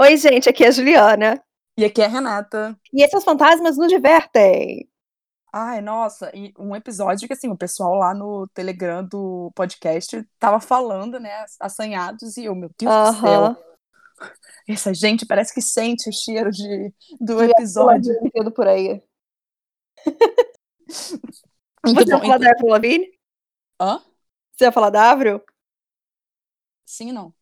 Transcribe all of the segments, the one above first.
Oi, gente, aqui é a Juliana. E aqui é a Renata. E esses fantasmas nos divertem. Ai, nossa, e um episódio que assim, o pessoal lá no Telegram do podcast tava falando, né, assanhados, e eu, meu Deus Aham. do céu, essa gente parece que sente o cheiro de, do episódio. Indo por aí. Muito Você ia falar da Avril Lavigne? Hã? Você ia falar da Avril? Sim, não.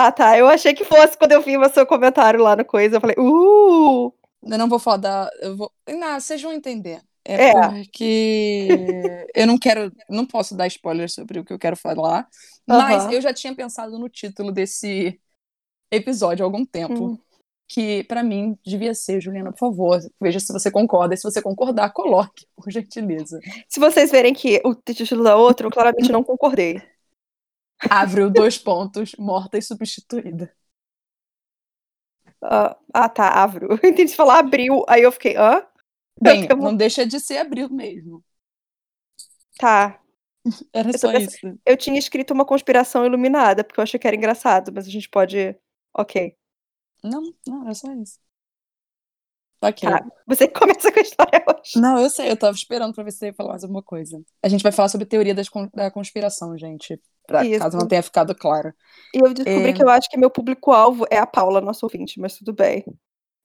Ah, tá. Eu achei que fosse quando eu vi o seu comentário lá no coisa. Eu falei, uh! Eu não vou falar da. Eu vou... Não, vocês vão entender. É, É. porque eu não quero, não posso dar spoilers sobre o que eu quero falar, mas Aham. eu já tinha pensado no título desse episódio há algum tempo, Hum. que pra mim devia ser, Juliana, por favor, veja se você concorda, e se você concordar, coloque, por gentileza. Se vocês verem que o título da outra, eu claramente não concordei. Avril, dois pontos, morta e substituída. Ah, ah, tá, Avril. Eu entendi falar abril, aí eu fiquei, hã? Bem, Eu não deixa de ser abril mesmo. Tá. Era só isso. Eu tinha escrito uma conspiração iluminada, porque eu achei que era engraçado, mas a gente pode. Ok. Não, não, era só isso. Ok. Tá. Você que começa com a história hoje. Não, eu sei, eu tava esperando pra ver se você ia falar mais alguma coisa. A gente vai falar sobre teoria das da conspiração, gente. Pra, Isso. caso não tenha ficado claro. E eu descobri É. que eu acho que meu público-alvo é a Paula, nosso ouvinte, mas tudo bem.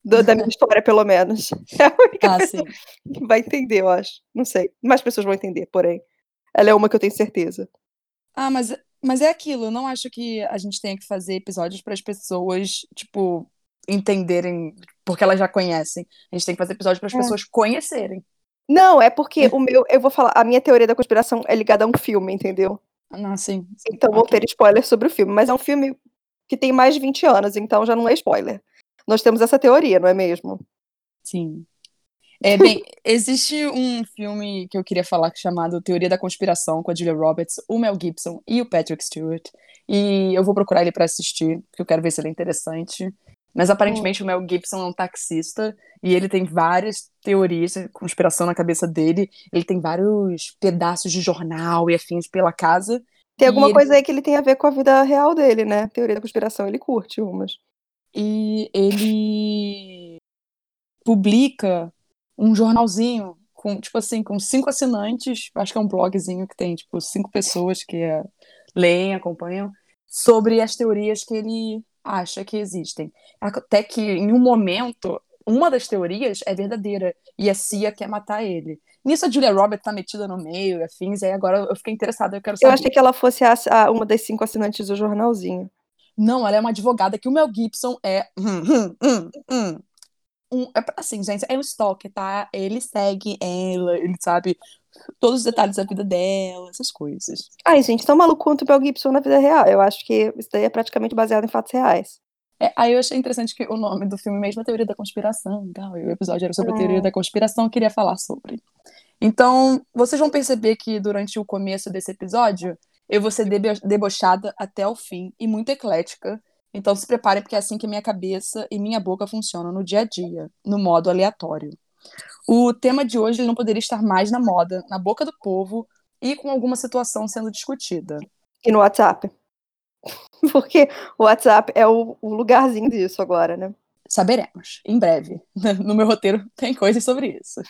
Do- da minha história, pelo menos. É a única Ah, pessoa sim. que vai entender, eu acho. Não sei. Mais pessoas vão entender, porém. Ela é uma que eu tenho certeza. Ah, mas, mas é aquilo, eu não acho que a gente tenha que fazer episódios para as pessoas, tipo, entenderem, porque elas já conhecem. A gente tem que fazer episódios para as É. pessoas conhecerem. Não, é porque o meu. Eu vou falar. A minha teoria da conspiração é ligada a um filme, entendeu? Ah, sim. sim, Então vou ok. ter spoiler sobre o filme. Mas é um filme que tem mais de 20 anos, então já não é spoiler. Nós temos essa teoria, não é mesmo? Sim. É, bem, existe um filme que eu queria falar chamado Teoria da Conspiração, com a Julia Roberts, o Mel Gibson e o Patrick Stewart. E eu vou procurar ele pra assistir, porque eu quero ver se ele é interessante. Mas aparentemente o Mel Gibson é um taxista e ele tem várias teorias de conspiração na cabeça dele. Ele tem vários pedaços de jornal e afins pela casa. Tem alguma ele- coisa aí que ele tem a ver com a vida real dele, né? Teoria da conspiração, ele curte umas. E ele publica um jornalzinho com, tipo assim, com cinco assinantes, acho que é um blogzinho que tem, tipo, cinco pessoas que é, leem, acompanham, sobre as teorias que ele acha que existem. Até que, em um momento, uma das teorias é verdadeira, e a CIA quer matar ele. Nisso a Julia Roberts tá metida no meio, e afins, e aí agora eu fiquei interessada, eu quero Eu saber. achei que ela fosse a, a- uma das cinco assinantes do jornalzinho. Não, ela é uma advogada que o Mel Gibson é. hum, hum, hum, hum. Um, é, assim, gente, é um stalker, tá? Ele segue ela, ele sabe todos os detalhes da vida dela, essas coisas. Ai, gente, tão maluco quanto o Mel Gibson na vida real. Eu acho que isso daí é praticamente baseado em fatos reais. É, aí eu achei interessante que o nome do filme mesmo é Teoria da Conspiração e tal. E o episódio era sobre a Hum. teoria da conspiração, eu queria falar sobre. Então, vocês vão perceber que durante o começo desse episódio, eu vou ser debo- debochada até o fim e muito eclética. Então se preparem, porque é assim que minha cabeça e minha boca funcionam no dia a dia, no modo aleatório. O tema de hoje não poderia estar mais na moda, na boca do povo e com alguma situação sendo discutida. E no WhatsApp. Porque o WhatsApp é o, o lugarzinho disso agora, né? Saberemos, em breve. No meu roteiro tem coisas sobre isso.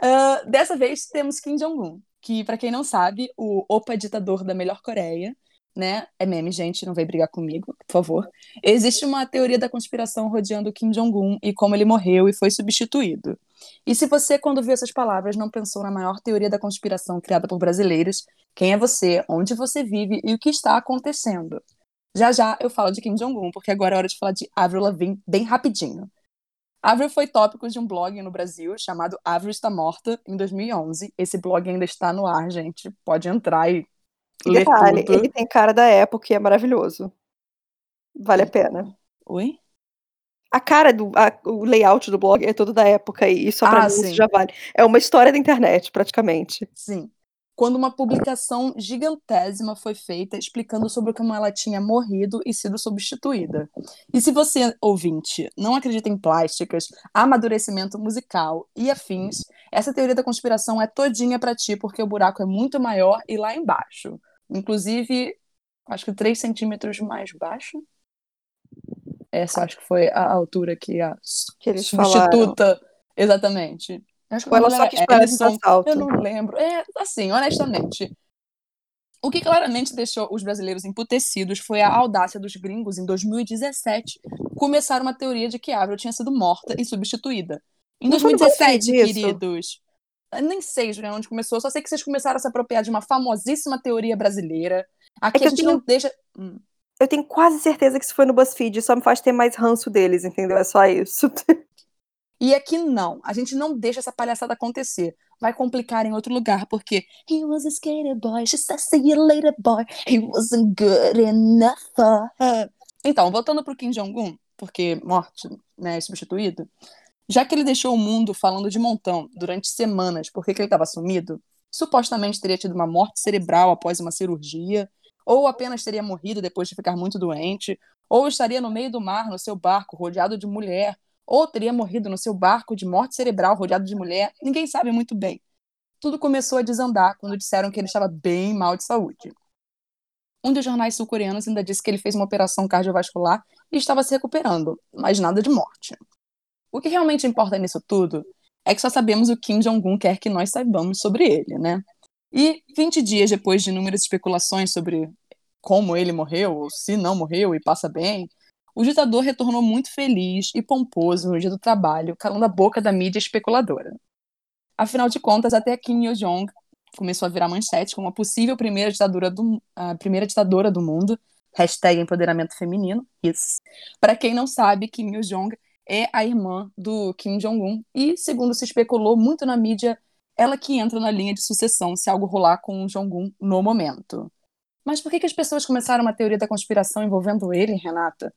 Ah, dessa vez temos Kim Jong-un, que, para quem não sabe, o opa ditador da melhor Coreia, né? É meme, gente, não vai brigar comigo, por favor. Existe uma teoria da conspiração rodeando Kim Jong-un e como ele morreu e foi substituído. E se você, quando viu essas palavras, não pensou na maior teoria da conspiração criada por brasileiros, quem é você, onde você vive e o que está acontecendo? Já já eu falo de Kim Jong-un, porque agora é hora de falar de Avril Lavigne bem rapidinho. Avril foi tópico de um blog no Brasil chamado Avril está morta em 2011. Esse blog ainda está no ar, gente. Pode entrar e E ler detalhe, tudo. ele tem cara da época e é maravilhoso. Vale a pena. Oi? A cara do a- o layout do blog é todo da época e só pra Ah, mim já vale. É uma história da internet, praticamente. Sim. Quando uma publicação gigantésima foi feita explicando sobre como ela tinha morrido e sido substituída. E se você, ouvinte, não acredita em plásticas, amadurecimento musical e afins, essa teoria da conspiração é todinha pra ti, porque o buraco é muito maior e lá embaixo. Inclusive, acho que 3 centímetros mais baixo. Essa acho que foi a altura que a Que eles substituta. falaram. Exatamente. Acho que Ou o ela só quis Alison, assalto. Eu não lembro. É, assim, honestamente. O que claramente deixou os brasileiros emputecidos foi a audácia dos gringos, em 2017, começar uma teoria de que Avril tinha sido morta e substituída. Em Não foi no 2017, BuzzFeed isso? queridos. Eu nem sei, Juliana, onde começou, só sei que vocês começaram a se apropriar de uma famosíssima teoria brasileira. Aqui É a gente tenho- não deixa. Hum. Eu tenho quase certeza que isso foi no BuzzFeed, só me faz ter mais ranço deles, entendeu? É só isso. E aqui não, a gente não deixa essa palhaçada acontecer. Vai complicar em outro lugar, porque he was a skater boy, she said see you later boy, he wasn't good enough for her. Então, voltando pro Kim Jong-un, porque morte, né, substituído, já que ele deixou o mundo falando de montão durante semanas porque que ele estava sumido, supostamente teria tido uma morte cerebral após uma cirurgia, ou apenas teria morrido depois de ficar muito doente, ou estaria no meio do mar no seu barco rodeado de mulher, ou teria morrido no seu barco de morte cerebral rodeado de mulher, ninguém sabe muito bem. Tudo começou a desandar quando disseram que ele estava bem mal de saúde. Um dos jornais sul-coreanos ainda disse que ele fez uma operação cardiovascular e estava se recuperando, mas nada de morte. O que realmente importa nisso tudo é que só sabemos o Kim Jong-un quer que nós saibamos sobre ele, né? E 20 dias depois de inúmeras especulações sobre como ele morreu, ou se não morreu e passa bem, o ditador retornou muito feliz e pomposo no dia do trabalho, calando a boca da mídia especuladora. Afinal de contas, até Kim Yo-jong começou a virar manchete como a possível primeira ditadura do, a primeira ditadora do mundo, hashtag empoderamento feminino, isso. Para quem não sabe, Kim Yo-jong é a irmã do Kim Jong-un e, segundo se especulou muito na mídia, ela que entra na linha de sucessão se algo rolar com o Jong-un no momento. Mas por que, que as pessoas começaram uma teoria da conspiração envolvendo ele, Renata?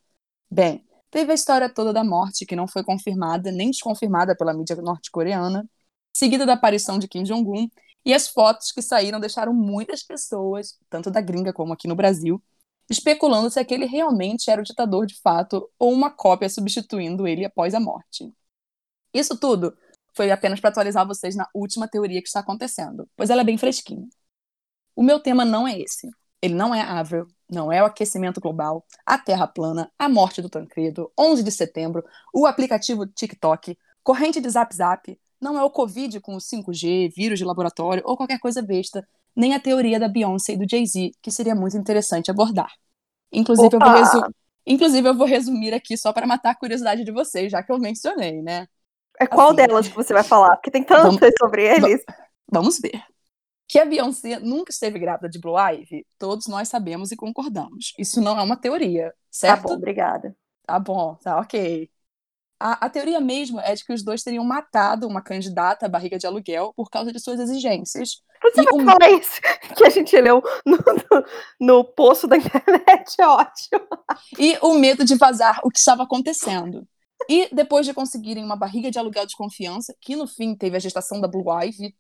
Bem, teve a história toda da morte, que não foi confirmada nem desconfirmada pela mídia norte-coreana, seguida da aparição de Kim Jong-un, e as fotos que saíram deixaram muitas pessoas, tanto da gringa como aqui no Brasil, especulando se aquele realmente era o ditador de fato ou uma cópia substituindo ele após a morte. Isso tudo foi apenas para atualizar vocês na última teoria que está acontecendo, pois ela é bem fresquinha. O meu tema não é esse. Ele não é Avril, não é o aquecimento global, a Terra plana, a morte do Tancredo, 11 de setembro, o aplicativo TikTok, corrente de Zap Zap, não é o Covid com o 5G, vírus de laboratório ou qualquer coisa besta, nem a teoria da Beyoncé e do Jay-Z, que seria muito interessante abordar. Inclusive eu, Inclusive, eu vou resumir aqui só para matar a curiosidade de vocês, já que eu mencionei, né? É qual Assim. delas que você vai falar? Porque tem tantas sobre eles. Vamos ver. Que a Beyoncé nunca esteve grávida de Blue Ivy, todos nós sabemos e concordamos. Isso não é uma teoria, Tá certo? bom, obrigada. Tá bom, tá ok. A, a teoria mesmo é de que os dois teriam matado uma candidata à barriga de aluguel por causa de suas exigências. Você E vai o- falar isso que a gente leu no, no, no poço da internet, é ótimo. E o medo de vazar o que estava acontecendo. E depois de conseguirem uma barriga de aluguel de confiança, que no fim teve a gestação da Blue Ivy,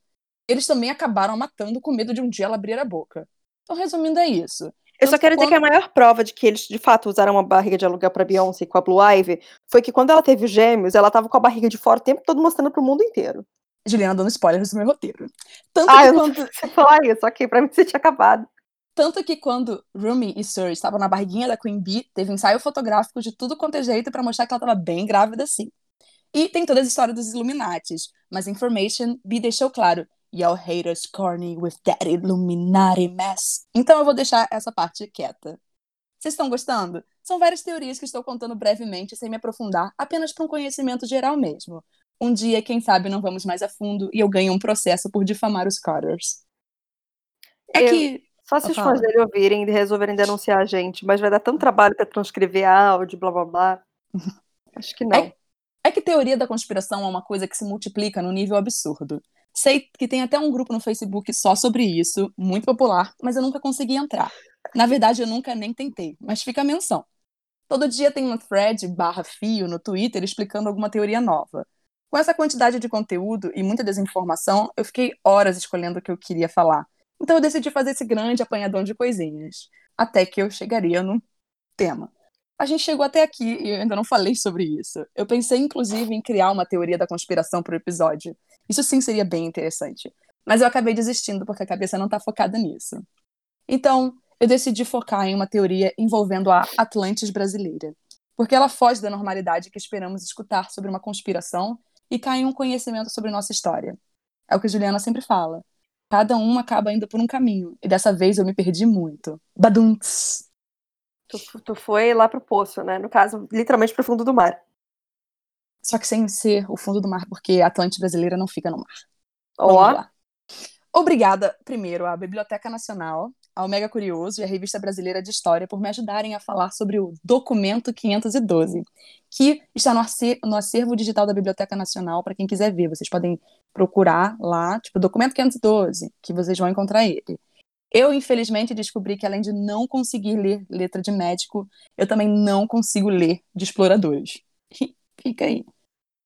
eles também acabaram matando com medo de um dia ela abrir a boca. Então, resumindo, é isso. Eu só quero dizer que a maior prova de que eles de fato usaram uma barriga de aluguel pra Beyoncé com a Blue Ivy foi que quando ela teve os gêmeos, ela tava com a barriga de fora o tempo todo mostrando pro mundo inteiro. Juliana dando spoilers do meu roteiro. Tanto Ah, que eu não quando, Você falar isso, ok, pra mim você tinha acabado. Tanto que quando Rumi e Sir estavam na barriguinha da Queen Bee, teve ensaio fotográfico de tudo quanto é jeito pra mostrar que ela estava bem grávida sim. E tem toda a história dos Illuminatis, mas Information Bee deixou claro, Y'all haters corny with that Illuminati mess. Então eu vou deixar essa parte quieta. Vocês estão gostando? São várias teorias que estou contando brevemente, sem me aprofundar, apenas para um conhecimento geral mesmo. Um dia, quem sabe, não vamos mais a fundo e eu ganho um processo por difamar os Carters. É Eu- que Só se os fãs dele ouvirem e resolverem denunciar a gente, mas vai dar tanto trabalho pra transcrever áudio, blá blá blá. Acho que não. É que teoria da conspiração é uma coisa que se multiplica no nível absurdo. Sei que tem até um grupo no Facebook só sobre isso, muito popular, mas eu nunca consegui entrar. Na verdade, eu nunca nem tentei, mas fica a menção. Todo dia tem um thread barra fio no Twitter explicando alguma teoria nova. Com essa quantidade de conteúdo e muita desinformação, eu fiquei horas escolhendo o que eu queria falar. Então eu decidi fazer esse grande apanhadão de coisinhas. Até que eu chegaria no tema. A gente chegou até aqui e eu ainda não falei sobre isso. Eu pensei, inclusive, em criar uma teoria da conspiração para o episódio. Isso sim seria bem interessante. Mas eu acabei desistindo porque a cabeça não está focada nisso. Então, eu decidi focar em uma teoria envolvendo a Atlantis brasileira. porque ela foge da normalidade que esperamos escutar sobre uma conspiração e cai em um conhecimento sobre nossa história. É o que Juliana sempre fala. Cada um acaba indo por um caminho, e dessa vez eu me perdi muito. Badunts! Tu, tu foi lá pro poço, né? No caso, literalmente pro fundo do mar. Só que sem ser o fundo do mar, porque a Atlante brasileira não fica no mar. Ó. Lá. Obrigada, primeiro, à Biblioteca Nacional, ao Mega Curioso e à Revista Brasileira de História por me ajudarem a falar sobre o Documento 512, que está no acervo, digital da Biblioteca Nacional para quem quiser ver. Vocês podem procurar lá, tipo, Documento 512, que vocês vão encontrar ele. Eu, infelizmente, descobri que além de não conseguir ler letra de médico, eu também não consigo ler de exploradores. Fica aí.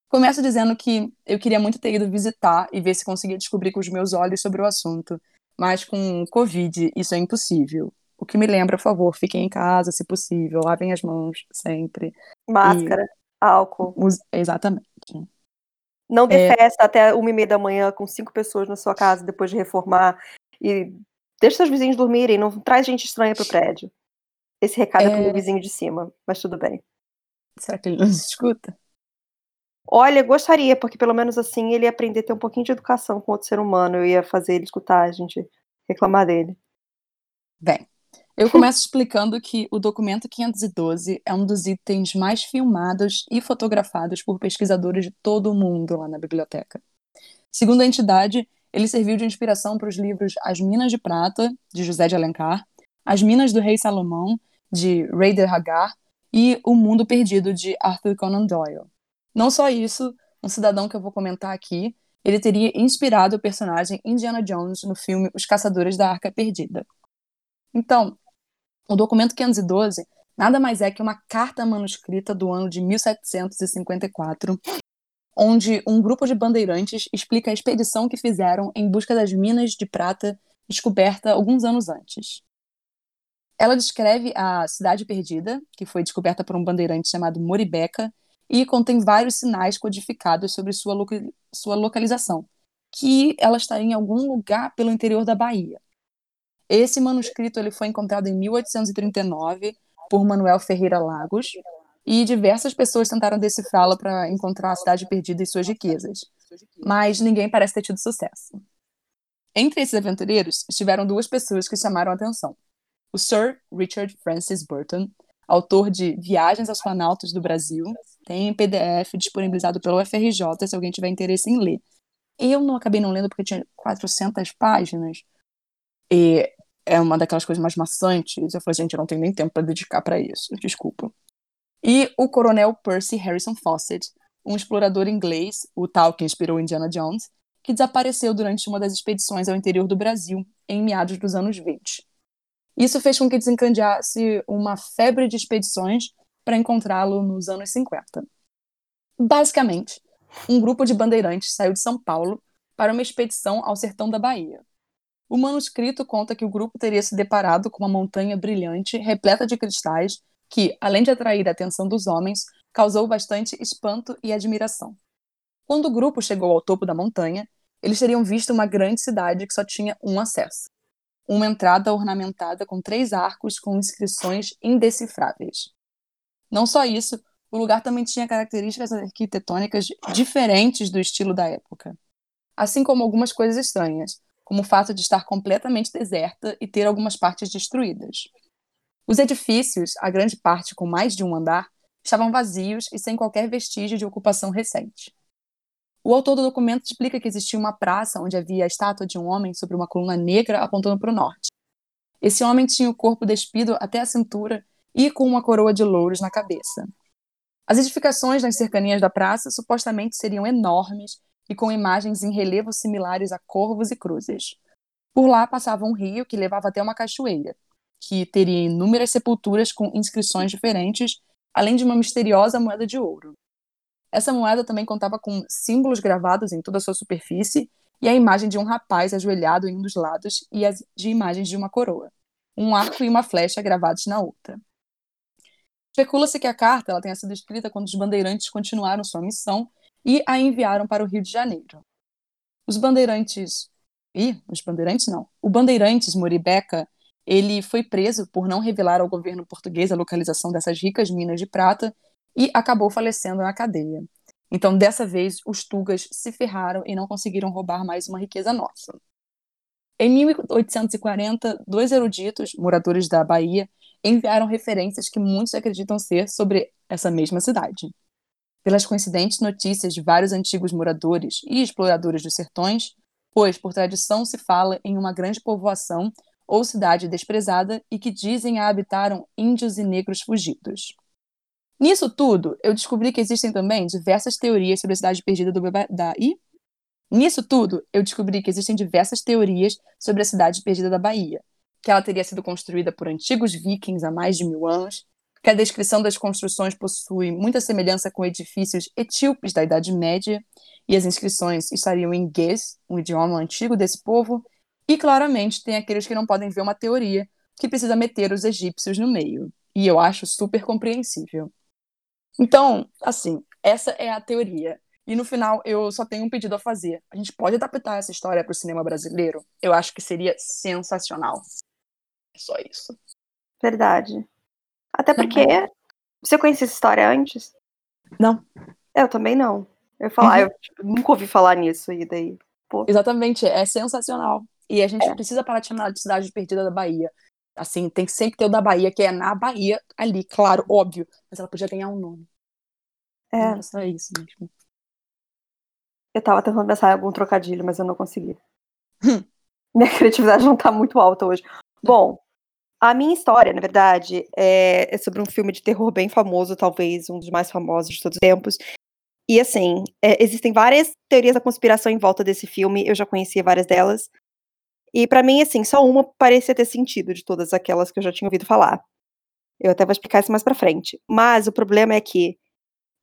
Começo dizendo que eu queria muito ter ido visitar e ver se conseguia descobrir com os meus olhos sobre o assunto, mas com Covid isso é impossível. O que me lembra, por favor, fiquem em casa, se possível, lavem as mãos sempre. Máscara, e... álcool. Exatamente. Não dê é... festa até uma e meia da manhã com cinco pessoas na sua casa depois de reformar. E deixe seus vizinhos dormirem, não traz gente estranha pro prédio. Esse recado é, é pro meu vizinho de cima, mas tudo bem. Será que ele nos escuta? Olha, gostaria, porque pelo menos assim ele ia aprender a ter um pouquinho de educação com outro ser humano. Eu ia fazer ele escutar a gente reclamar dele. Bem, eu começo explicando que o documento 512 é um dos itens mais filmados e fotografados por pesquisadores de todo o mundo lá na biblioteca. Segundo a entidade, ele serviu de inspiração para os livros As Minas de Prata, de José de Alencar, As Minas do Rei Salomão, de Raider Hagar, e O Mundo Perdido, de Arthur Conan Doyle. Não só isso, um cidadão que eu vou comentar aqui, ele teria inspirado o personagem Indiana Jones no filme Os Caçadores da Arca Perdida. Então, o documento 512 nada mais é que uma carta manuscrita do ano de 1754, onde um grupo de bandeirantes explica a expedição que fizeram em busca das minas de prata descoberta alguns anos antes. Ela descreve a cidade perdida, que foi descoberta por um bandeirante chamado Moribeca, e contém vários sinais codificados sobre sua, sua localização, que ela estaria em algum lugar pelo interior da Bahia. Esse manuscrito ele foi encontrado em 1839 por Manuel Ferreira Lagos, e diversas pessoas tentaram decifrá-la para encontrar a cidade perdida e suas riquezas, mas ninguém parece ter tido sucesso. Entre esses aventureiros estiveram duas pessoas que chamaram atenção: o Sir Richard Francis Burton, autor de Viagens aos Planaltos do Brasil tem PDF disponibilizado pelo FRJ, se alguém tiver interesse em ler. Eu não acabei não lendo porque tinha 400 páginas. E é uma daquelas coisas mais maçantes. Eu falei, gente, eu não tenho nem tempo para dedicar para isso. Desculpa. E o coronel Percy Harrison Fawcett, um explorador inglês, o tal que inspirou Indiana Jones, que desapareceu durante uma das expedições ao interior do Brasil, em meados dos anos 20. Isso fez com que desencadeasse uma febre de expedições para encontrá-lo nos anos 50. Basicamente, um grupo de bandeirantes saiu de São Paulo para uma expedição ao sertão da Bahia. O manuscrito conta que o grupo teria se deparado com uma montanha brilhante, repleta de cristais, que, além de atrair a atenção dos homens, causou bastante espanto e admiração. Quando o grupo chegou ao topo da montanha, eles teriam visto uma grande cidade que só tinha um acesso. Uma entrada ornamentada com três arcos com inscrições indecifráveis. Não só isso, o lugar também tinha características arquitetônicas diferentes do estilo da época. Assim como algumas coisas estranhas, como o fato de estar completamente deserta e ter algumas partes destruídas. Os edifícios, a grande parte com mais de um andar, estavam vazios e sem qualquer vestígio de ocupação recente. O autor do documento explica que existia uma praça onde havia a estátua de um homem sobre uma coluna negra apontando para o norte. Esse homem tinha o corpo despido até a cintura e com uma coroa de louros na cabeça. As edificações nas cercanias da praça supostamente seriam enormes e com imagens em relevo similares a corvos e cruzes. Por lá passava um rio que levava até uma cachoeira, que teria inúmeras sepulturas com inscrições diferentes, além de uma misteriosa moeda de ouro. Essa moeda também contava com símbolos gravados em toda a sua superfície e a imagem de um rapaz ajoelhado em um dos lados e as de imagens de uma coroa, um arco e uma flecha gravados na outra. Especula-se que a carta ela tenha sido escrita quando os bandeirantes continuaram sua missão e a enviaram para o Rio de Janeiro. Os bandeirantes. Ih, os bandeirantes não. O bandeirantes Moribeca ele foi preso por não revelar ao governo português a localização dessas ricas minas de prata e acabou falecendo na cadeia. Então, dessa vez, os Tugas se ferraram e não conseguiram roubar mais uma riqueza nossa. Em 1840, dois eruditos, moradores da Bahia, enviaram referências que muitos acreditam ser sobre essa mesma cidade. Pelas coincidentes notícias de vários antigos moradores e exploradores dos sertões, pois por tradição se fala em uma grande povoação ou cidade desprezada e que dizem a habitaram índios e negros fugidos. Nisso tudo, eu descobri que existem também diversas teorias sobre a cidade perdida do Daí. Nisso tudo, eu descobri que existem diversas teorias sobre a cidade perdida da Bahia, que ela teria sido construída por antigos vikings há mais de mil anos, que a descrição das construções possui muita semelhança com edifícios etíopes da Idade Média, e as inscrições estariam em Gez, um idioma antigo desse povo, e claramente tem aqueles que não podem ver uma teoria que precisa meter os egípcios no meio. E eu acho super compreensível. Então, assim, essa é a teoria. E no final, eu só tenho um pedido a fazer. A gente pode adaptar essa história para o cinema brasileiro? Eu acho que seria sensacional. É só isso. Verdade. Até porque. Você conhecia essa história antes? Não. Eu também não. Eu falar, uhum. eu tipo, nunca ouvi falar nisso e daí. Pô. Exatamente, é sensacional. E a gente é. precisa parar de chamar de cidade perdida da Bahia. Assim, tem que sempre ter o da Bahia, que é na Bahia, ali, claro, óbvio. Mas ela podia ganhar um nome. É. Era só isso mesmo. Eu tava tentando pensar em algum trocadilho, mas eu não consegui. Hum. Minha criatividade não tá muito alta hoje. Bom, a minha história, na verdade, é, é sobre um filme de terror bem famoso, talvez um dos mais famosos de todos os tempos. E assim, é, existem várias teorias da conspiração em volta desse filme, eu já conhecia várias delas. E para mim, assim, só uma parecia ter sentido de todas aquelas que eu já tinha ouvido falar. Eu até vou explicar isso mais pra frente. Mas o problema é que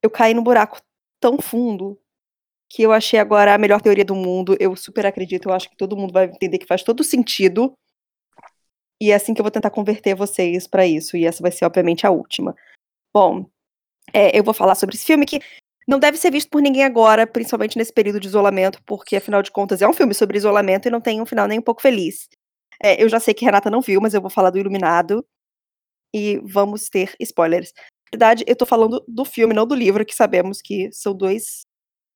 eu caí num buraco tão fundo que eu achei agora a melhor teoria do mundo. Eu super acredito, eu acho que todo mundo vai entender que faz todo sentido. E é assim que eu vou tentar converter vocês para isso. E essa vai ser, obviamente, a última. Bom, é, eu vou falar sobre esse filme que não deve ser visto por ninguém agora, principalmente nesse período de isolamento, porque afinal de contas é um filme sobre isolamento e não tem um final nem um pouco feliz. É, eu já sei que Renata não viu, mas eu vou falar do Iluminado e vamos ter spoilers. Na verdade, eu tô falando do filme, não do livro, que sabemos que são dois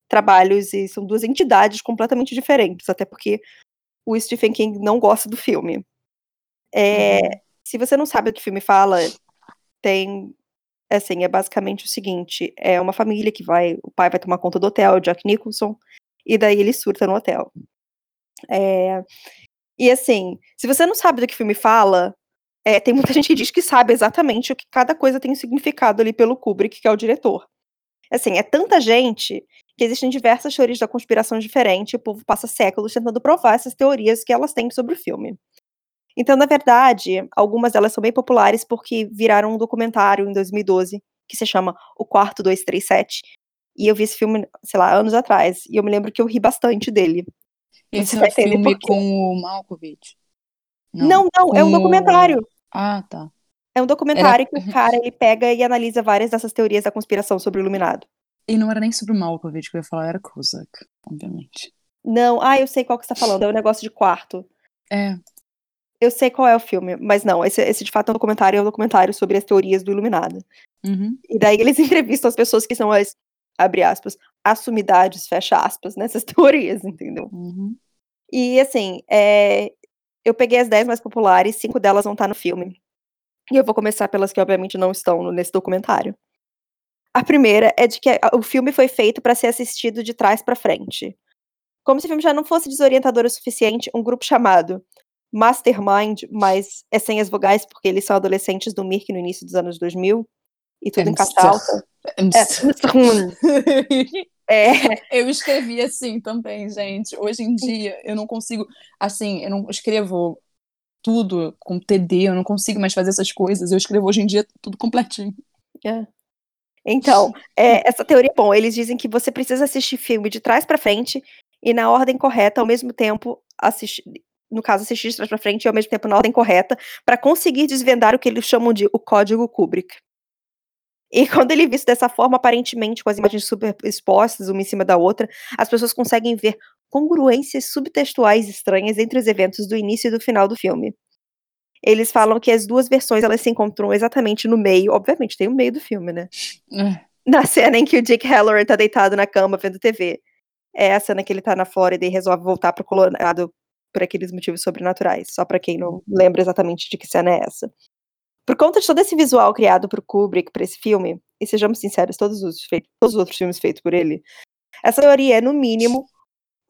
trabalhos e são duas entidades completamente diferentes, até porque o Stephen King não gosta do filme. É, uhum. Se você não sabe o que o filme fala, tem assim, é basicamente o seguinte: é uma família que vai. O pai vai tomar conta do hotel, Jack Nicholson, e daí ele surta no hotel. É, e assim, se você não sabe do que o filme fala, é, tem muita gente que diz que sabe exatamente o que cada coisa tem significado ali pelo Kubrick, que é o diretor. Assim, é tanta gente que existem diversas teorias da conspiração diferentes, e o povo passa séculos tentando provar essas teorias que elas têm sobre o filme. Então, na verdade, algumas delas são bem populares porque viraram um documentário em 2012 que se chama O Quarto 237. E eu vi esse filme, sei lá, anos atrás. E eu me lembro que eu ri bastante dele. Esse é filme com o Malkovich? Não, não, não é um documentário. Ah, tá. É um documentário era... que o cara ele pega e analisa várias dessas teorias da conspiração sobre o Iluminado. E não era nem sobre o Malkovich que eu ia falar, era Kozak, obviamente. Não, ah, eu sei qual que você tá falando, é o um negócio de quarto. É. Eu sei qual é o filme, mas não, esse, esse de fato é um documentário, é um documentário sobre as teorias do Iluminado. Uhum. E daí eles entrevistam as pessoas que são as, abre aspas, assumidades, fecha aspas, nessas teorias, entendeu? Uhum. E assim, é, eu peguei as 10 mais populares, cinco delas vão estar no filme. E eu vou começar pelas que obviamente não estão nesse documentário. A primeira é de que o filme foi feito para ser assistido de trás para frente. Como se o filme já não fosse desorientador o suficiente, um grupo chamado Mastermind, mas é sem as vogais, porque eles são adolescentes do Mirk no início dos anos 2000, e tudo em caixa alta. É, eu escrevi assim também, gente. Hoje em dia, eu não consigo, assim, eu não escrevo tudo com TD, eu não consigo mais fazer essas coisas. Eu escrevo hoje em dia tudo completinho. É. Então, é, essa teoria, bom, eles dizem que você precisa assistir filme de trás para frente e na ordem correta, ao mesmo tempo, assistir, no caso, assistir de trás para frente e ao mesmo tempo na ordem correta, para conseguir desvendar o que eles chamam de o código Kubrick. E quando ele é visto dessa forma, aparentemente, com as imagens superexpostas uma em cima da outra, as pessoas conseguem ver congruências subtextuais estranhas entre os eventos do início e do final do filme. eles falam que as duas versões elas se encontram exatamente no meio, obviamente tem o meio do filme, né? É. Na cena em que o Dick Halloran tá deitado na cama vendo TV. É a cena que ele tá na Flórida e resolve voltar pro Colorado por aqueles motivos sobrenaturais, só para quem não lembra exatamente de que cena é essa. Por conta de todo esse visual criado por Kubrick para esse filme, e sejamos sinceros, todos os, feitos, todos os outros filmes feitos por ele, essa teoria é, no mínimo,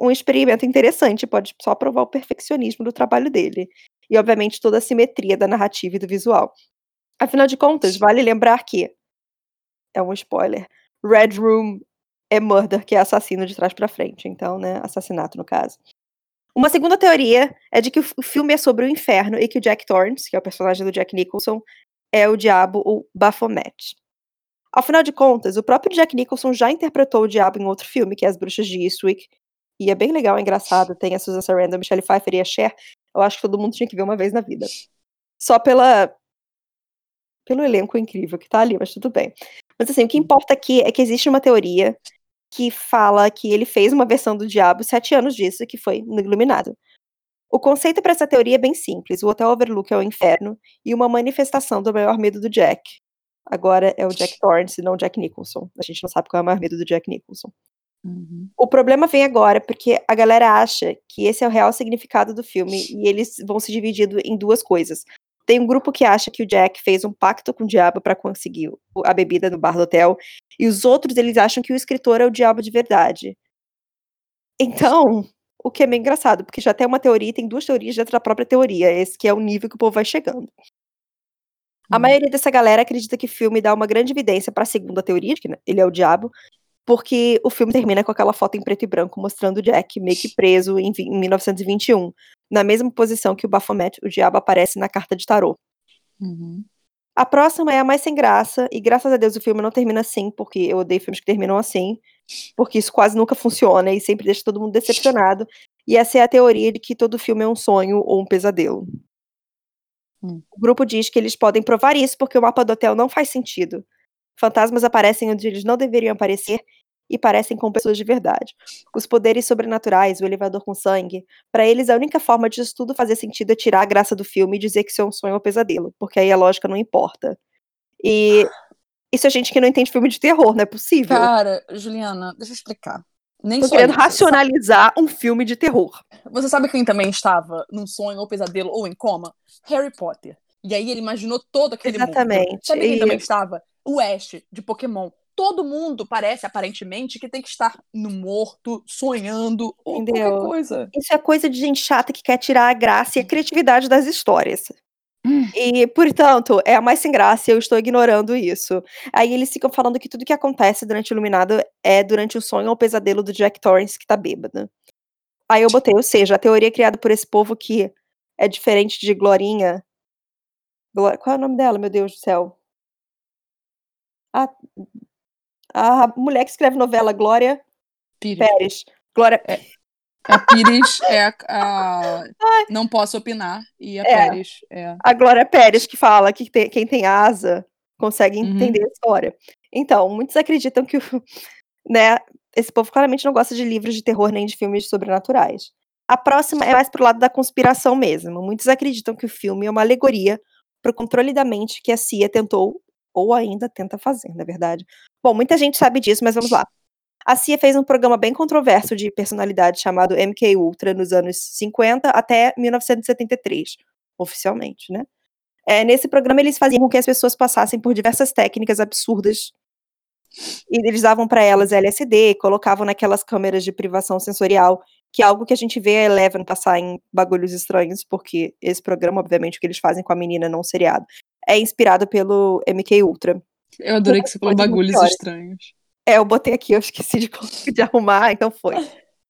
um experimento interessante, pode só provar o perfeccionismo do trabalho dele. E, obviamente, toda a simetria da narrativa e do visual. Afinal de contas, vale lembrar que. É um spoiler. Red Room é murder, que é assassino de trás para frente. Então, né? Assassinato, no caso. Uma segunda teoria é de que o filme é sobre o inferno e que o Jack Torrance, que é o personagem do Jack Nicholson, é o diabo ou Baphomet. Afinal de contas, o próprio Jack Nicholson já interpretou o diabo em outro filme, que é As Bruxas de Eastwick, e é bem legal, é engraçado, tem a Susan Sarandon, Michelle Pfeiffer e a Cher, eu acho que todo mundo tinha que ver uma vez na vida. Só pela pelo elenco incrível que tá ali, mas tudo bem. Mas assim, o que importa aqui é que existe uma teoria que fala que ele fez uma versão do diabo sete anos disso, que foi no Iluminado. O conceito para essa teoria é bem simples. O Hotel Overlook é o inferno e uma manifestação do maior medo do Jack. Agora é o Jack Torrance não o Jack Nicholson. A gente não sabe qual é o maior medo do Jack Nicholson. Uhum. O problema vem agora, porque a galera acha que esse é o real significado do filme e eles vão se dividir em duas coisas. Tem um grupo que acha que o Jack fez um pacto com o diabo para conseguir a bebida no bar do hotel, e os outros eles acham que o escritor é o diabo de verdade. Então, o que é meio engraçado, porque já tem uma teoria, tem duas teorias dentro da própria teoria, esse que é o nível que o povo vai chegando. A Hum. maioria dessa galera acredita que o filme dá uma grande evidência para a segunda teoria, que né, ele é o diabo, porque o filme termina com aquela foto em preto e branco mostrando o Jack meio que preso em, em 1921, na mesma posição que o Baphomet, o diabo aparece na carta de tarô. Uhum. A próxima é a mais sem graça, e graças a Deus o filme não termina assim, porque eu odeio filmes que terminam assim, porque isso quase nunca funciona e sempre deixa todo mundo decepcionado. E essa é a teoria de que todo filme é um sonho ou um pesadelo. Hum. O grupo diz que eles podem provar isso porque o mapa do hotel não faz sentido. Fantasmas aparecem onde eles não deveriam aparecer e parecem com pessoas de verdade. Os poderes sobrenaturais, o elevador com sangue, para eles a única forma disso tudo fazer sentido é tirar a graça do filme e dizer que isso é um sonho ou pesadelo, porque aí a lógica não importa. E isso é gente que não entende filme de terror, não é possível. Cara, Juliana, deixa eu explicar. Nem Tô querendo isso. racionalizar um filme de terror. Você sabe quem também estava num sonho ou pesadelo ou em coma? Harry Potter. E aí ele imaginou todo aquele mundo. Exatamente. Sabe quem E- também estava? O Ash, de Pokémon. Todo mundo parece, aparentemente, que tem que estar no morto, sonhando, ou Entendeu? qualquer coisa. Isso é coisa de gente chata que quer tirar a graça e a criatividade das histórias. Hum. E, portanto, é a mais sem graça eu estou ignorando isso. Aí eles ficam falando que tudo que acontece durante o Iluminado é durante o sonho ou pesadelo do Jack Torrance que tá bêbado. Aí eu botei, ou seja, a teoria criada por esse povo que é diferente de Glorinha. Glo- Qual é o nome dela, meu Deus do céu? A, a mulher que escreve novela, Glória Pires. Pérez. Glória A Pires é a. a- Não posso opinar. E a É. Pérez é. a Glória Pérez que fala que quem tem asa consegue Uhum. entender a história. Então, muitos acreditam que o, né, esse povo claramente não gosta de livros de terror nem de filmes sobrenaturais. A próxima é mais pro lado da conspiração mesmo. Muitos acreditam que o filme é uma alegoria para o controle da mente que a CIA tentou ou ainda tenta fazer, na verdade. Bom, muita gente sabe disso, mas vamos lá. A CIA fez um programa bem controverso de personalidade chamado MK Ultra nos anos 50 até 1973, oficialmente, né? É, nesse programa eles faziam com que as pessoas passassem por diversas técnicas absurdas e eles davam para elas LSD, colocavam naquelas câmeras de privação sensorial, que é algo que a gente vê a Eleven passar em bagulhos estranhos, porque esse programa, obviamente, o que eles fazem com a menina não seriado, é inspirado pelo MK Ultra. Eu adorei que você falou bagulhos estranhos. É, eu botei aqui, eu esqueci de, de arrumar, então foi.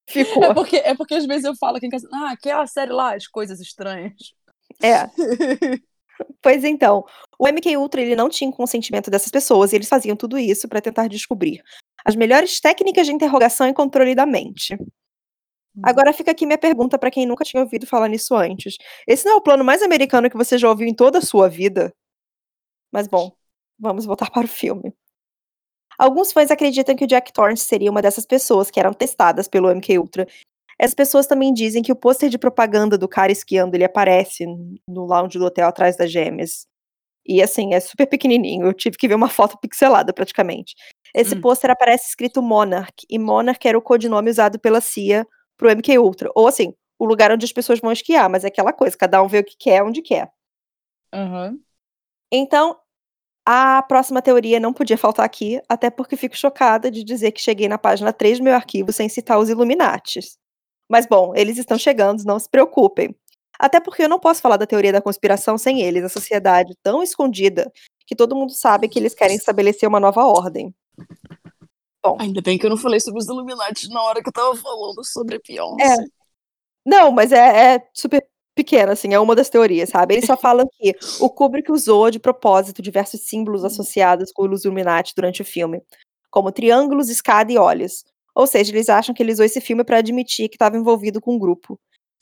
Ficou. É porque, é porque às vezes eu falo aqui em casa, ah, aquela série lá, as coisas estranhas. É. Pois então, o MK Ultra ele não tinha consentimento dessas pessoas e eles faziam tudo isso para tentar descobrir as melhores técnicas de interrogação e controle da mente. Agora fica aqui minha pergunta para quem nunca tinha ouvido falar nisso antes. Esse não é o plano mais americano que você já ouviu em toda a sua vida? Mas bom, vamos voltar para o filme. Alguns fãs acreditam que o Jack Torrance seria uma dessas pessoas que eram testadas pelo MK Ultra As pessoas também dizem que o pôster de propaganda do cara esquiando, ele aparece no lounge do hotel atrás das gêmeas. E assim, é super pequenininho, eu tive que ver uma foto pixelada praticamente. Esse Hum. pôster aparece escrito Monarch, e Monarch era o codinome usado pela CIA pro MK Ultra. Ou assim, o lugar onde as pessoas vão esquiar, mas é aquela coisa, cada um vê o que quer, onde quer. Aham. Então, a próxima teoria não podia faltar aqui, até porque fico chocada de dizer que cheguei na página 3 do meu arquivo sem citar os Illuminates. Mas bom, eles estão chegando, não se preocupem. Até porque eu não posso falar da teoria da conspiração sem eles, a sociedade tão escondida que todo mundo sabe que eles querem estabelecer uma nova ordem. Ainda bem que eu não falei sobre os Illuminati na hora que eu tava falando sobre a Beyoncé. É. Não, mas é, é super pequena, assim, é uma das teorias, sabe? Eles só falam que o Kubrick usou de propósito diversos símbolos associados com os Illuminati durante o filme, como triângulos, escada e olhos. Ou seja, eles acham que ele usou esse filme para admitir que estava envolvido com um grupo.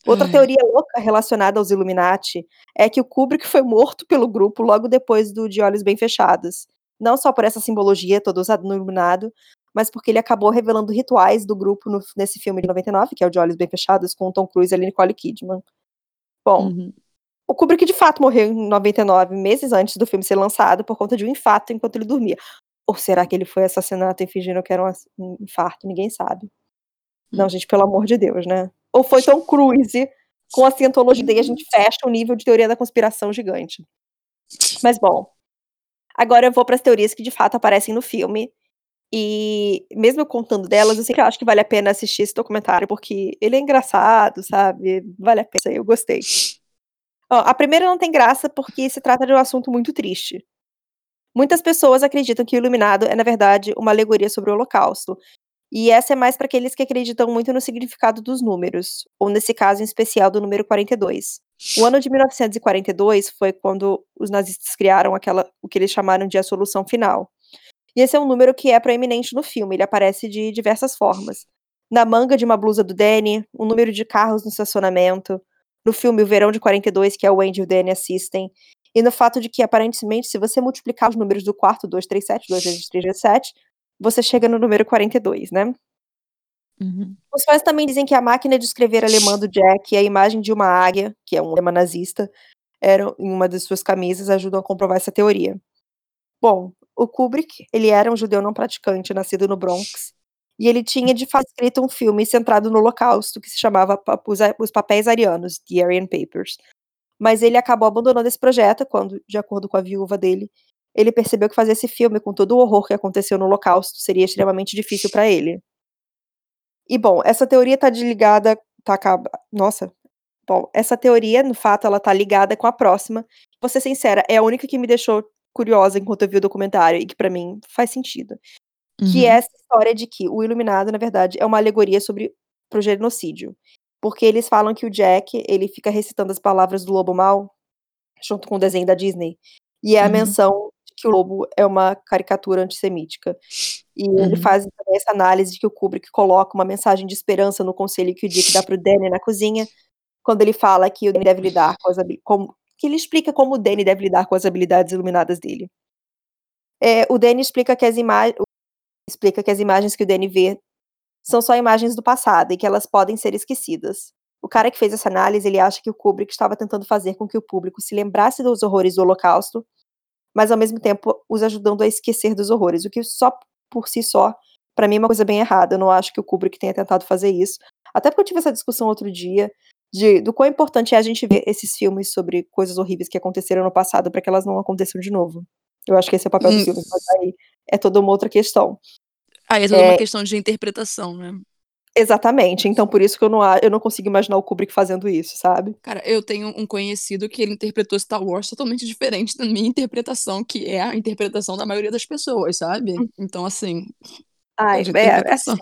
Outra teoria louca relacionada aos Illuminati é que o Kubrick foi morto pelo grupo logo depois do De Olhos Bem Fechados. Não só por essa simbologia toda usada no Iluminado, mas porque ele acabou revelando rituais do grupo no- nesse filme de 99, que é o De Olhos Bem Fechados, com o Tom Cruise e a Nicole Kidman. Bom, Uhum. o Kubrick de fato morreu em 99, meses antes do filme ser lançado, por conta de um infarto enquanto ele dormia. Ou será que ele foi assassinado e fingindo que era um um infarto? Ninguém sabe. Não, gente, pelo amor de Deus, né? Ou foi Tom Cruise com a cientologia, daí a gente fecha o nível de teoria da conspiração gigante. Mas bom, agora eu vou para as teorias que de fato aparecem no filme. E mesmo contando delas, eu sempre acho que vale a pena assistir esse documentário, porque ele é engraçado, sabe? Vale a pena, eu gostei. Ó, a primeira não tem graça porque se trata de um assunto muito triste. Muitas pessoas acreditam que o Iluminado é, na verdade, uma alegoria sobre o Holocausto. E essa é mais para aqueles que acreditam muito no significado dos números, ou nesse caso em especial do número 42. O ano de 1942 foi quando os nazistas criaram aquela, o que eles chamaram de a solução final. E esse é um número que é proeminente no filme, ele aparece de diversas formas. Na manga de uma blusa do Danny, um número de carros no estacionamento, no filme O Verão de 42, que é o Andy e o Danny assistem, e no fato de que, aparentemente, se você multiplicar os números do quarto, 2, 3, 7, 2 vezes 3 vezes 7, você chega no número 42, né? Uhum. Os fãs também dizem que a máquina de escrever alemã do Jack e a imagem de uma águia, que é um lema nazista, eram em uma das suas camisas, ajudam a comprovar essa teoria. Bom, o Kubrick, ele era um judeu não praticante, nascido no Bronx, e ele tinha de fato escrito um filme centrado no Holocausto, que se chamava Os, Os Papéis Arianos, The Aryan Papers. Mas ele acabou abandonando esse projeto quando, de acordo com a viúva dele, ele percebeu que fazer esse filme com todo o horror que aconteceu no Holocausto seria extremamente difícil para ele. E bom, essa teoria tá ligada, tá acaba- nossa. Bom, essa teoria, no fato, ela tá ligada com a próxima. Vou ser sincera, é a única que me deixou curiosa enquanto eu vi o documentário e que pra mim faz sentido. Que Uhum. é essa história de que o Iluminado, na verdade, é uma alegoria sobre pro genocídio. Porque eles falam que o Jack, ele fica recitando as palavras do lobo mal junto com o desenho da Disney. E é a Uhum. menção de que o lobo é uma caricatura antissemítica. E ele Uhum. faz também essa análise de que o Kubrick coloca uma mensagem de esperança no conselho que o Dick dá pro Danny na cozinha, quando ele fala que o Danny deve lidar com as como que ele explica como o Danny deve lidar com as habilidades iluminadas dele. É, o Danny explica que as imagens explica que as imagens que o Danny vê são só imagens do passado e que elas podem ser esquecidas. O cara que fez essa análise, ele acha que o Kubrick estava tentando fazer com que o público se lembrasse dos horrores do Holocausto, mas ao mesmo tempo os ajudando a esquecer dos horrores, o que só por si só, pra mim é uma coisa bem errada. Eu não acho que o Kubrick tenha tentado fazer isso. Até porque eu tive essa discussão outro dia de do quão importante é a gente ver esses filmes sobre coisas horríveis que aconteceram no passado para que elas não aconteçam de novo. Eu acho que esse é o papel dos Hum. filmes, mas aí é toda uma outra questão. Aí é toda É. uma questão de interpretação, né? Exatamente. Então por isso que eu não, eu não consigo imaginar o Kubrick fazendo isso, sabe? Cara, eu tenho um conhecido que ele interpretou Star Wars totalmente diferente da minha interpretação, que é a interpretação da maioria das pessoas, sabe? Então, assim, Ai, é é, é assim.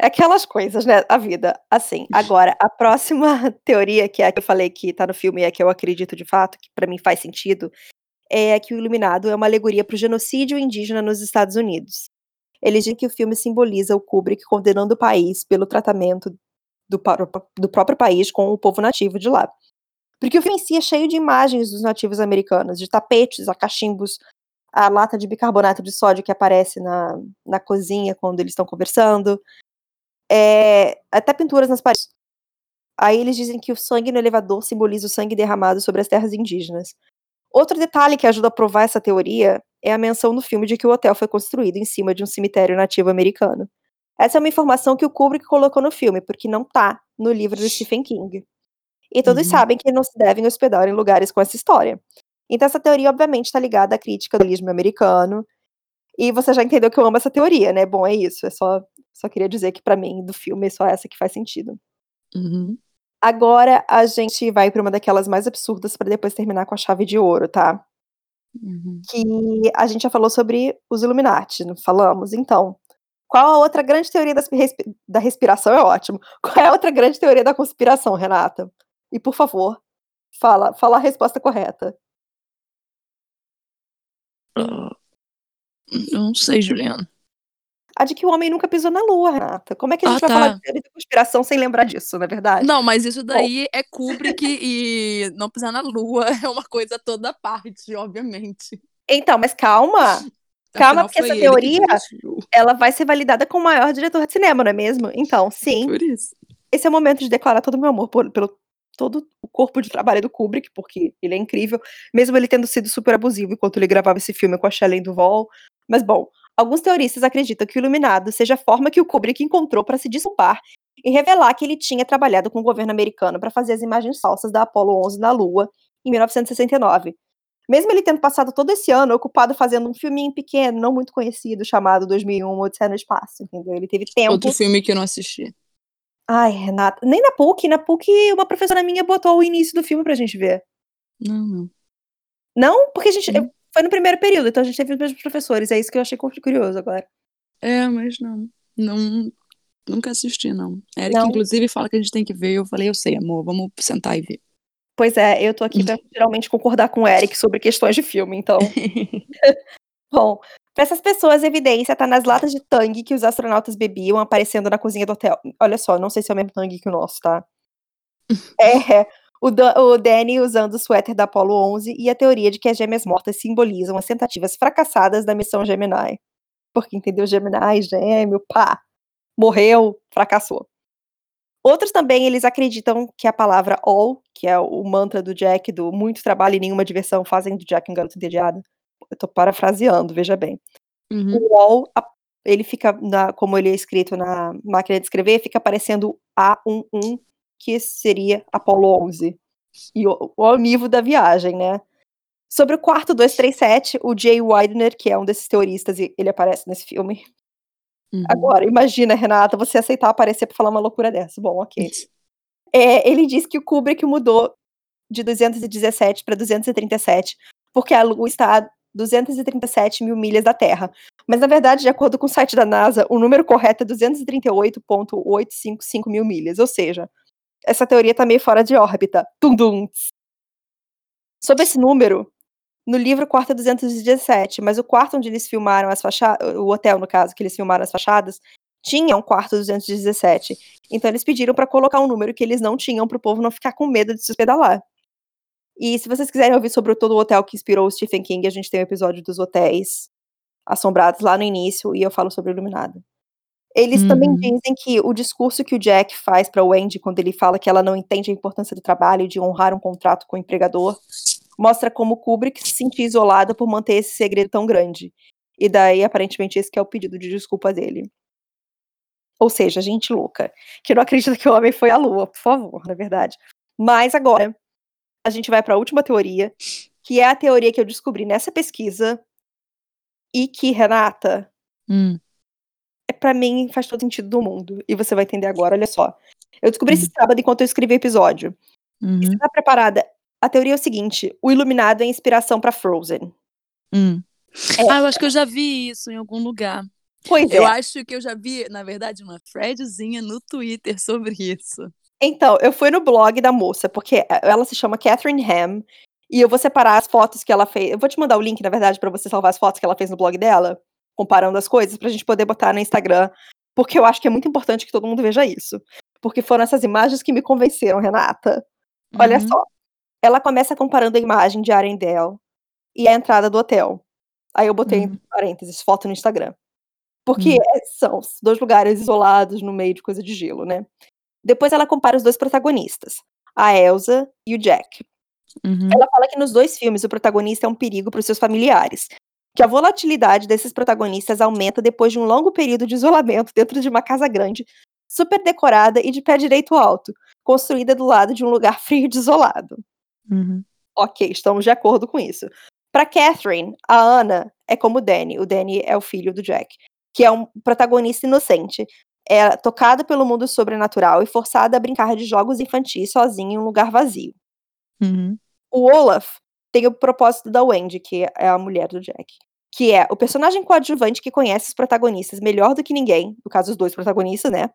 É aquelas coisas, né? A vida. Assim, agora, a próxima teoria, que é a que eu falei que tá no filme e é a que eu acredito de fato, que pra mim faz sentido, é que o Iluminado é uma alegoria pro genocídio indígena nos Estados Unidos. Eles dizem que o filme simboliza o Kubrick condenando o país pelo tratamento do, do próprio país com o povo nativo de lá. Porque o filme em si é cheio de imagens dos nativos americanos, de tapetes, a cachimbos, a lata de bicarbonato de sódio que aparece na, na cozinha quando eles estão conversando. É, até pinturas nas paredes. Aí eles dizem que o sangue no elevador simboliza o sangue derramado sobre as terras indígenas. Outro detalhe que ajuda a provar essa teoria é a menção no filme de que o hotel foi construído em cima de um cemitério nativo americano. Essa é uma informação que o Kubrick colocou no filme, porque não tá no livro do Stephen King. E todos Uhum. sabem que não se devem hospedar em lugares com essa história. Então essa teoria, obviamente, está ligada à crítica do realismo americano. E você já entendeu que eu amo essa teoria, né? Bom, é isso. É só, só queria dizer que pra mim, do filme, é só essa que faz sentido. Uhum. Agora a gente vai pra uma daquelas mais absurdas pra depois terminar com a chave de ouro, tá? Uhum. Que a gente já falou sobre os Illuminati, não falamos? Então, qual a outra grande teoria das da respiração? É ótimo. Qual é a outra grande teoria da conspiração, Renata? E por favor, fala, fala a resposta correta. Ah, não sei, Juliana. A de que o homem nunca pisou na lua, Renata. Como é que a gente Ah, vai falar tá. de teoria da conspiração sem lembrar disso, não é verdade? Não, mas isso daí é Kubrick e não pisar na lua é uma coisa toda parte, obviamente. Então, mas calma. Calma, Afinal, porque essa teoria- Ela vai ser validada como o maior diretor de cinema, não é mesmo? Então, sim, Por isso. esse é o momento de declarar todo o meu amor por- pelo todo o corpo de trabalho do Kubrick, porque ele é incrível, mesmo ele tendo sido super abusivo enquanto ele gravava esse filme com a Shelley Duvall. Mas bom, alguns teoristas acreditam que o Iluminado seja a forma que o Kubrick encontrou para se desculpar e revelar que ele tinha trabalhado com o governo americano para fazer as imagens falsas da Apollo 11 na Lua em 1969. Mesmo ele tendo passado todo esse ano ocupado fazendo um filminho pequeno, não muito conhecido, chamado 2001 Odisseia no Espaço, entendeu? Ele teve tempo Outro filme que eu não assisti. Ai, Renata, nem na PUC, na PUC uma professora minha botou o início do filme pra gente ver. Não, não. Não, porque a gente Hum. Foi no primeiro período, então a gente teve os mesmos professores, é isso que eu achei curioso agora. É, mas não. Não. Nunca assisti, não. Eric, Não? inclusive, fala que a gente tem que ver. Eu falei, eu sei, amor, vamos sentar e ver. Pois é, eu tô aqui pra geralmente concordar com o Eric sobre questões de filme, então. Bom, pra essas pessoas, a evidência tá nas latas de tangue que os astronautas bebiam aparecendo na cozinha do hotel. Olha só, não sei se é o mesmo tangue que o nosso, tá? É, o, Dan- o Danny usando o suéter da Apollo 11 e a teoria de que as gêmeas mortas simbolizam as tentativas fracassadas da missão Gemini. Porque, entendeu? Gemini, gêmeo, pá, morreu, fracassou. Outros também, eles acreditam que a palavra all, que é o mantra do Jack, do muito trabalho e nenhuma diversão, fazem do Jack um garoto entediado. Eu tô parafraseando, veja bem. Uhum. O all, ele fica, na- como ele é escrito na máquina de escrever, fica aparecendo A11, que seria Apollo 11. E o, o nível da viagem, né? Sobre o quarto 237, o Jay Widener, que é um desses teoristas, e ele aparece nesse filme. Uhum. Agora, imagina, Renata, você aceitar aparecer pra falar uma loucura dessa. Bom, ok. É, ele diz que o Kubrick mudou de 217 para 237, porque a Lua está a 237 mil milhas da Terra. Mas, na verdade, de acordo com o site da NASA, o número correto é 238,855 mil milhas. Ou seja, essa teoria está meio fora de órbita. Tum, dum. Sobre esse número, no livro quarto é 217, mas o quarto onde eles filmaram as fachadas, o hotel, no caso, que eles filmaram as fachadas, tinha um quarto 217. Então eles pediram para colocar um número que eles não tinham para o povo não ficar com medo de se hospedar lá. E se vocês quiserem ouvir sobre todo o hotel que inspirou o Stephen King, a gente tem um episódio dos hotéis assombrados lá no início e eu falo sobre o Iluminado. Eles também Uhum. dizem que o discurso que o Jack faz para Wendy quando ele fala que ela não entende a importância do trabalho e de honrar um contrato com o empregador mostra como Kubrick se sentia isolado por manter esse segredo tão grande. E daí, aparentemente, esse é o pedido de desculpa dele. Ou seja, gente louca, que não acredita que o homem foi à lua, por favor, na verdade. Mas agora, a gente vai para a última teoria, que é a teoria que eu descobri nessa pesquisa e que, Renata, Hum. Para mim faz todo sentido do mundo. E você vai entender agora, olha só. Eu descobri esse Hum. sábado enquanto eu escrevi o episódio. Uhum. Você tá preparada? A teoria é o seguinte: o iluminado é inspiração para Frozen. Hum. É. Ah, eu acho que eu já vi isso em algum lugar. Pois Eu é. acho que eu já vi, na verdade, uma threadzinha no Twitter sobre isso. Então, eu fui no blog da moça, porque ela se chama Catherine Ham, e eu vou separar as fotos que ela fez. Eu vou te mandar o link, na verdade, para você salvar as fotos que ela fez no blog dela, comparando as coisas, pra gente poder botar no Instagram, porque eu acho que é muito importante que todo mundo veja isso. Porque foram essas imagens que me convenceram, Renata. Olha Uhum. só. Ela começa comparando a imagem de Arendelle e a entrada do hotel. Aí eu botei Uhum. entre parênteses, foto no Instagram. Porque hum. são dois lugares isolados no meio de coisa de gelo, né? Depois ela compara os dois protagonistas, a Elsa e o Jack. Uhum. Ela fala que nos dois filmes o protagonista é um perigo para os seus familiares, que a volatilidade desses protagonistas aumenta depois de um longo período de isolamento dentro de uma casa grande, super decorada e de pé direito alto, construída do lado de um lugar frio e desolado. Uhum. Ok, estamos de acordo com isso. Para Catherine, a Ana é como o Danny. O Danny é o filho do Jack, que é um protagonista inocente, é tocado pelo mundo sobrenatural e forçado a brincar de jogos infantis sozinho em um lugar vazio. Uhum. O Olaf tem o propósito da Wendy, que é a mulher do Jack. Que é o personagem coadjuvante que conhece os protagonistas melhor do que ninguém, no caso os dois protagonistas, né?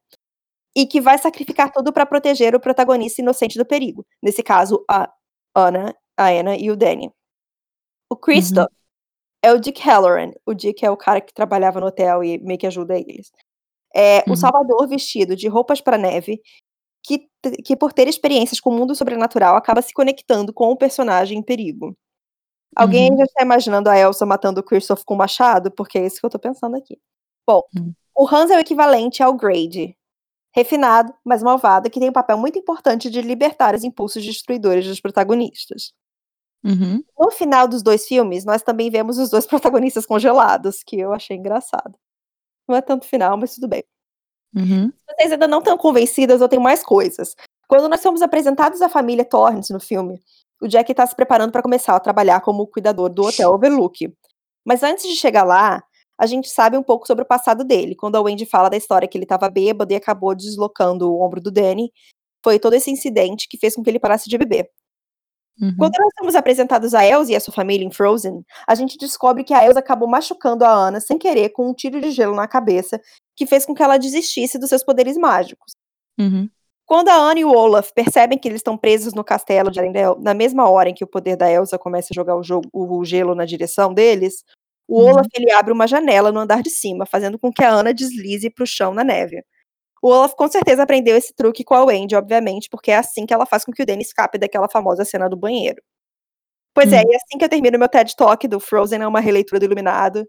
E que vai sacrificar tudo para proteger o protagonista inocente do perigo. Nesse caso, a Anna, a Anna e o Danny. O Christoph uhum. é o Dick Halloran. O Dick é o cara que trabalhava no hotel e meio que ajuda eles. É uhum. o Salvador vestido de roupas para neve, que, que por ter experiências com o mundo sobrenatural acaba se conectando com o personagem em perigo. Alguém uhum. já está imaginando a Elsa matando o Christoph com o machado? Porque é isso que eu tô pensando aqui. Bom, uhum. o Hans é o equivalente ao Grade, refinado, mas malvado, que tem um papel muito importante de libertar os impulsos destruidores dos protagonistas. Uhum. No final dos dois filmes, nós também vemos os dois protagonistas congelados, que eu achei engraçado. Não é tanto final, mas tudo bem. Uhum. Se vocês ainda não estão convencidas, eu tenho mais coisas. Quando nós somos apresentados à família Torrance no filme, o Jack está se preparando para começar a trabalhar como cuidador do Hotel Overlook. Mas antes de chegar lá, a gente sabe um pouco sobre o passado dele. Quando a Wendy fala da história que ele estava bêbado e acabou deslocando o ombro do Danny, foi todo esse incidente que fez com que ele parasse de beber. Uhum. Quando nós somos apresentados a Elsa e a sua família em Frozen, a gente descobre que a Elsa acabou machucando a Anna sem querer com um tiro de gelo na cabeça, que fez com que ela desistisse dos seus poderes mágicos. Uhum. Quando a Anna e o Olaf percebem que eles estão presos no castelo de Arendelle, na mesma hora em que o poder da Elsa começa a jogar o, jogo, o gelo na direção deles, o uhum. Olaf ele abre uma janela no andar de cima, fazendo com que a Anna deslize para o chão na neve. O Olaf com certeza aprendeu esse truque com a Wendy, obviamente, porque é assim que ela faz com que o Danny escape daquela famosa cena do banheiro. Pois é, hum. é, e assim que eu termino meu TED Talk do Frozen é uma releitura do Iluminado.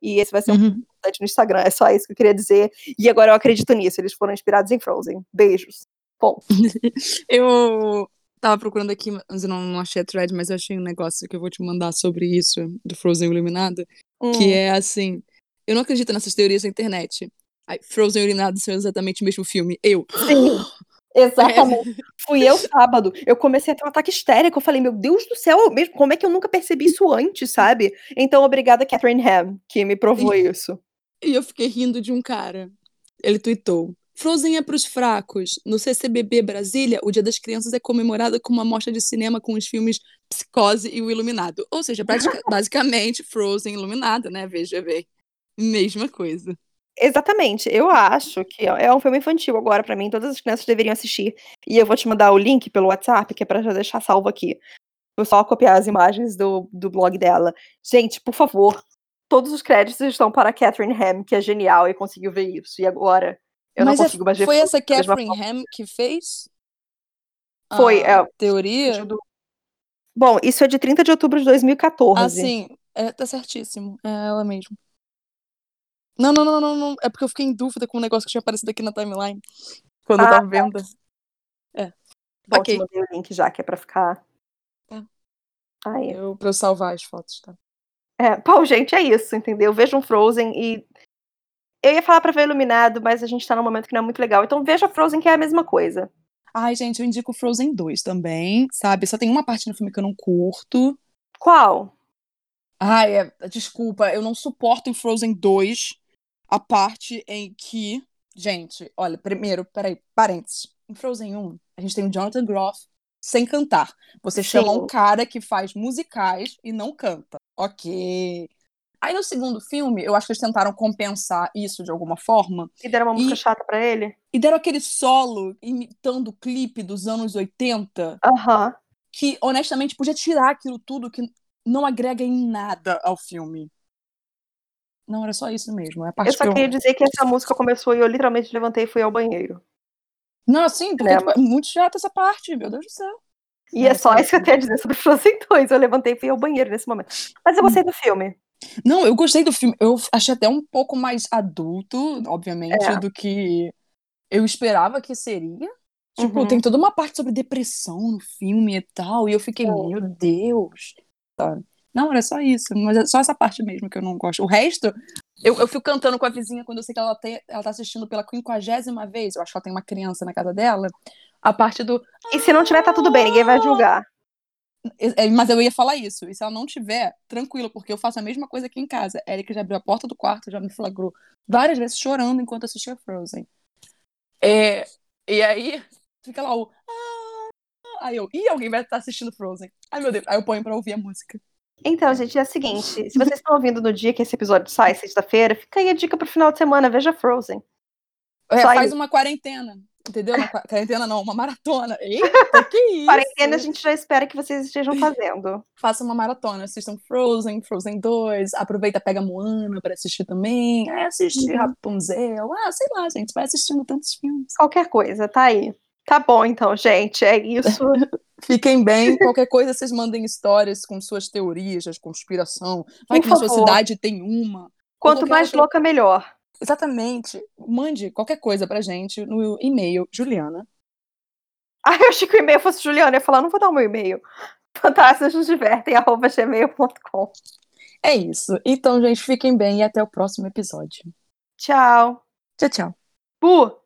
E esse vai ser um uhum. No Instagram. É só isso que eu queria dizer. E agora eu acredito nisso. Eles foram inspirados em Frozen. Beijos. Bom. eu tava procurando aqui, mas eu não, não, achei a thread, mas eu achei um negócio que eu vou te mandar sobre isso, do Frozen Iluminado. Hum. Que é assim. Eu não acredito nessas teorias da internet. Ai, Frozen e Urinado são exatamente o mesmo filme. Eu. Sim. Exatamente. É. Fui eu sábado. Eu comecei a ter um ataque histérico. Eu falei, meu Deus do céu, mesmo, como é que eu nunca percebi isso antes, sabe? Então, obrigada, Catherine Ham, que me provou isso. E eu fiquei rindo de um cara. Ele tweetou. Frozen é pros fracos. No CCBB Brasília, o Dia das Crianças é comemorado com uma mostra de cinema com os filmes Psicose e O Iluminado. Ou seja, basicamente Frozen Iluminado, né? Veja bem. Mesma coisa. Exatamente. Eu acho que é um filme infantil agora para mim, todas as crianças deveriam assistir. E eu vou te mandar o link pelo WhatsApp, que é para já deixar salvo aqui. Vou só copiar as imagens do, do blog dela. Gente, por favor, todos os créditos estão para a Catherine Ham, que é genial e conseguiu ver isso. E agora eu Mas não é consigo mais ver. Foi essa Catherine Ham que fez? Foi, a é. Teoria? Do... Bom, isso é de 30 de outubro de 2014. Ah, sim. É, tá certíssimo. É ela mesmo. Não, não, não, não, não. É porque eu fiquei em dúvida com um negócio que tinha aparecido aqui na timeline. Quando ah, eu tava tá. vendo. É. Bom, ok. mandei o link já, que é pra ficar. É. Aí. Eu, pra eu salvar as fotos, tá? É, gente, é isso, entendeu? Veja um Frozen e. Eu ia falar pra ver Iluminado, mas a gente tá num momento que não é muito legal. Então veja Frozen, que é a mesma coisa. Ai, gente, eu indico Frozen 2 também, sabe? Só tem uma parte no filme que eu não curto. Qual? Ai, é, desculpa, eu não suporto em Frozen 2 a parte em que. Gente, olha, primeiro, peraí, parênteses. Em Frozen 1, a gente tem o Jonathan Groff sem cantar. Você Sim. chama um cara que faz musicais e não canta. Ok. Aí no segundo filme, eu acho que eles tentaram compensar isso de alguma forma. E deram uma música e, chata pra ele. E deram aquele solo imitando o clipe dos anos 80. Aham. Uh -huh. Que, honestamente, podia tirar aquilo tudo que não agrega em nada ao filme. Não, era só isso mesmo. É eu só que queria eu... dizer que essa música começou e eu literalmente levantei e fui ao banheiro. Não, sim, porque tipo, é muito chata essa parte, meu Deus do céu. E é, é só isso que eu tenho a dizer sobre Frozen 2. Eu levantei e fui ao banheiro nesse momento. Mas eu gostei do filme. Não, eu gostei do filme. Eu achei até um pouco mais adulto, obviamente, É. do que eu esperava que seria. Tipo, Uhum. tem toda uma parte sobre depressão no filme e tal. E eu fiquei, Sim. meu Deus. Não, era só isso. Mas é só essa parte mesmo que eu não gosto. O resto, eu, eu fico cantando com a vizinha quando eu sei que ela, tem, ela tá assistindo pela quinquagésima vez. Eu acho que ela tem uma criança na casa dela. A parte do. E se não tiver, tá tudo bem, ninguém vai julgar. É, Mas eu ia falar isso. E se ela não tiver, tranquilo, porque eu faço a mesma coisa aqui em casa. Erika já abriu a porta do quarto, já me flagrou várias vezes chorando enquanto assistia Frozen. É, e aí, fica lá o. "Ah", Aí eu, ih, alguém vai estar assistindo Frozen. Ai, meu Deus. Aí eu ponho pra ouvir a música. Então, gente, é o seguinte: se vocês estão ouvindo no dia que esse episódio sai, sexta-feira, fica aí a dica pro final de semana, veja Frozen. É, faz uma quarentena. Entendeu? Uma qua- quarentena não, uma maratona. Eita, que isso? Quarentena a gente já espera que vocês estejam fazendo. Faça uma maratona, assistam Frozen, Frozen 2, aproveita, pega Moana pra assistir também, aí assiste Uhum. Rapunzel, ah, sei lá, gente, vai assistindo tantos filmes. Qualquer coisa, tá aí. Tá bom, então, gente. É isso. Fiquem bem, qualquer coisa vocês mandem histórias com suas teorias de conspiração. Vai Por que na sua favor. cidade tem uma. Quanto mais outra- louca, melhor. Exatamente. Mande qualquer coisa pra gente no e-mail Juliana. Ah, eu achei que o e-mail fosse Juliana. Eu ia falar, não vou dar o meu e-mail. Fantásticos nos divertem, arroba gmail.com. É isso. Então, gente, fiquem bem e até o próximo episódio. Tchau. Tchau, tchau. Bu!